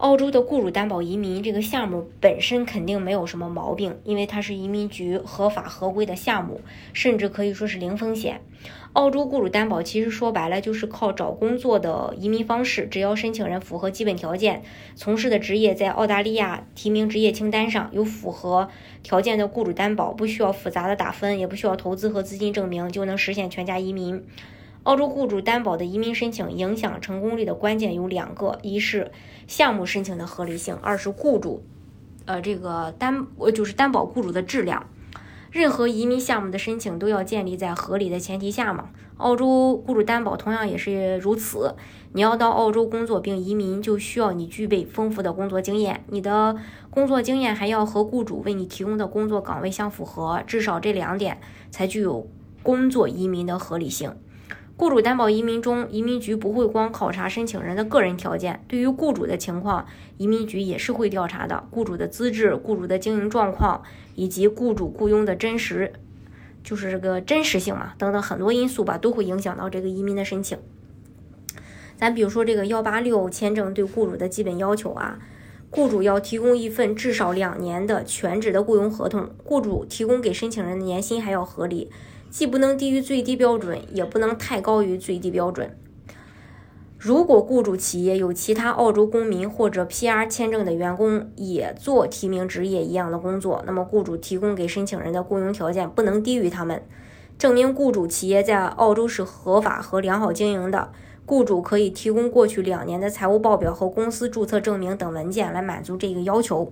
澳洲的雇主担保移民这个项目本身肯定没有什么毛病，因为它是移民局合法合规的项目，甚至可以说是零风险。澳洲雇主担保其实说白了就是靠找工作的移民方式，只要申请人符合基本条件，从事的职业在澳大利亚提名职业清单上有符合条件的雇主担保，不需要复杂的打分，也不需要投资和资金证明，就能实现全家移民。澳洲雇主担保的移民申请影响成功率的关键有两个：一是项目申请的合理性；二是雇主，呃，这个担呃就是担保雇主的质量。任何移民项目的申请都要建立在合理的前提下嘛。澳洲雇主担保同样也是如此。你要到澳洲工作并移民，就需要你具备丰富的工作经验，你的工作经验还要和雇主为你提供的工作岗位相符合，至少这两点才具有工作移民的合理性。雇主担保移民中，移民局不会光考察申请人的个人条件，对于雇主的情况，移民局也是会调查的。雇主的资质、雇主的经营状况以及雇主雇佣的真实，就是这个真实性嘛，等等很多因素吧，都会影响到这个移民的申请。咱比如说这个幺八六签证对雇主的基本要求啊，雇主要提供一份至少两年的全职的雇佣合同，雇主提供给申请人的年薪还要合理。既不能低于最低标准，也不能太高于最低标准。如果雇主企业有其他澳洲公民或者 PR 签证的员工也做提名职业一样的工作，那么雇主提供给申请人的雇佣条件不能低于他们。证明雇主企业在澳洲是合法和良好经营的，雇主可以提供过去两年的财务报表和公司注册证明等文件来满足这个要求，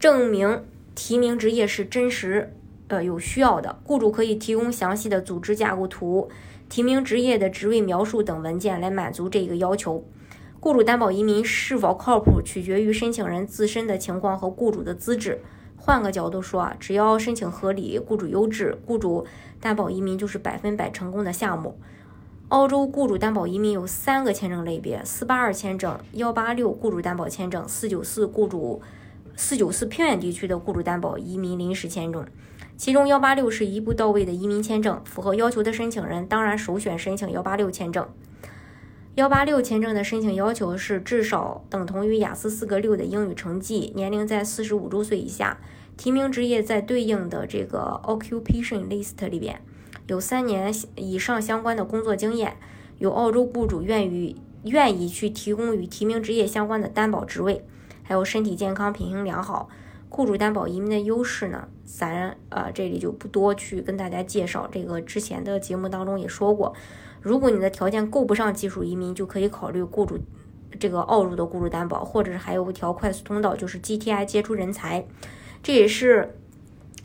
证明提名职业是真实。呃，有需要的雇主可以提供详细的组织架构图、提名职业的职位描述等文件来满足这个要求。雇主担保移民是否靠谱，取决于申请人自身的情况和雇主的资质。换个角度说啊，只要申请合理、雇主优质，雇主担保移民就是百分百成功的项目。澳洲雇主担保移民有三个签证类别：四八二签证、幺八六雇主担保签证、四九四雇主四九四偏远地区的雇主担保移民临时签证。其中幺八六是一步到位的移民签证，符合要求的申请人当然首选申请幺八六签证。幺八六签证的申请要求是至少等同于雅思四个六的英语成绩，年龄在四十五周岁以下，提名职业在对应的这个 occupation list 里边有三年以上相关的工作经验，有澳洲雇主愿意愿意去提供与提名职业相关的担保职位，还有身体健康、品行良好。雇主担保移民的优势呢，咱呃这里就不多去跟大家介绍。这个之前的节目当中也说过，如果你的条件够不上技术移民，就可以考虑雇主这个澳洲的雇主担保，或者是还有一条快速通道，就是 GTI 杰出人才，这也是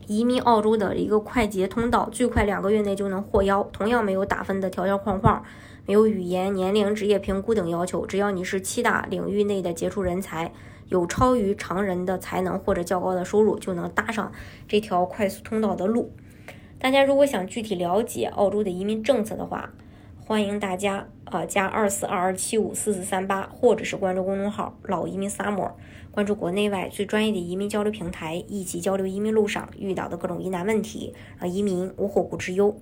移民澳洲的一个快捷通道，最快两个月内就能获邀。同样没有打分的条条框框，没有语言、年龄、职业评估等要求，只要你是七大领域内的杰出人才。有超于常人的才能或者较高的收入，就能搭上这条快速通道的路。大家如果想具体了解澳洲的移民政策的话，欢迎大家啊加二四二二七五四四三八，或者是关注公众号“老移民 summer”，关注国内外最专业的移民交流平台，一起交流移民路上遇到的各种疑难问题，让移民无后顾之忧。